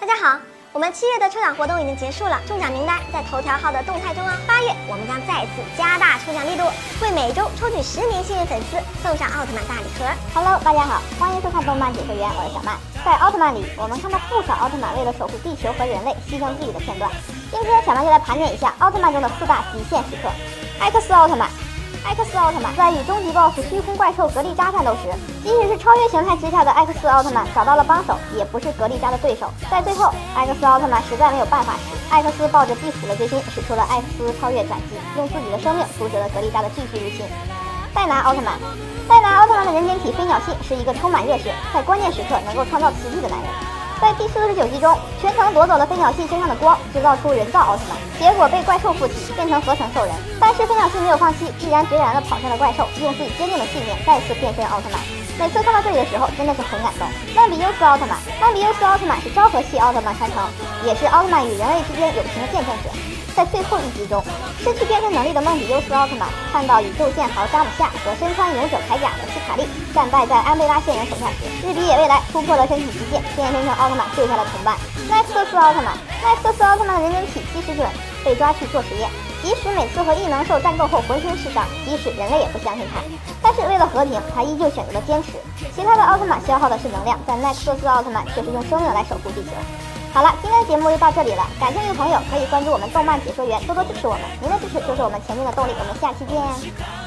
大家好，我们七月的抽奖活动已经结束了，中奖名单在头条号的动态中哦。八月我们将再次加大抽奖力度，会每周抽取十名幸运粉丝送上奥特曼大礼盒。Hello，大家好，欢迎收看动漫解说员，我是小曼。在奥特曼里，我们看到不少奥特曼为了守护地球和人类牺牲自己的片段。今天小曼就来盘点一下奥特曼中的四大极限时刻。艾克斯奥特曼。艾克斯奥特曼在与终极 BOSS 虚空怪兽格利扎战斗时，即使是超越形态之下的艾克斯奥特曼找到了帮手，也不是格利扎的对手。在最后，艾克斯奥特曼实在没有办法时，艾克斯抱着必死的决心，使出了艾克斯超越斩击，用自己的生命阻止了格利扎的继续入侵。戴拿奥特曼，戴拿奥特曼的人间体飞鸟系是一个充满热血，在关键时刻能够创造奇迹的男人。在第四十九集中，全程夺走了飞鸟系身上的光，制造出人造奥特曼，结果被怪兽附体，变成合成兽人。但是飞鸟系没有放弃，毅然决然地跑向了怪兽，用自己坚定的信念再次变身奥特曼。每次看到这里的时候，真的是很感动。曼比优斯奥特曼，曼比优斯奥特曼是昭和系奥特曼传承，也是奥特曼与人类之间友情的见证者。在最后一集中，失去变身能力的梦比优斯奥特曼看到宇宙剑豪詹姆夏和身穿勇者铠甲的斯卡利战败在安贝拉仙人手下时，日比野未来突破了身体极限，变身成奥特曼救下了同伴。奈克斯奥特曼，奈克斯奥特曼的人人体七十准，被抓去做实验。即使每次和异能兽战斗后浑身是伤，即使人类也不相信他，但是为了和平，他依旧选择了坚持。其他的奥特曼消耗的是能量，但奈克斯奥特曼却是用生命来守护地球。好了，今天的节目就到这里了。感兴趣的朋友可以关注我们动漫解说员，多多支持我们。您的支持就是我们前进的动力。我们下期见。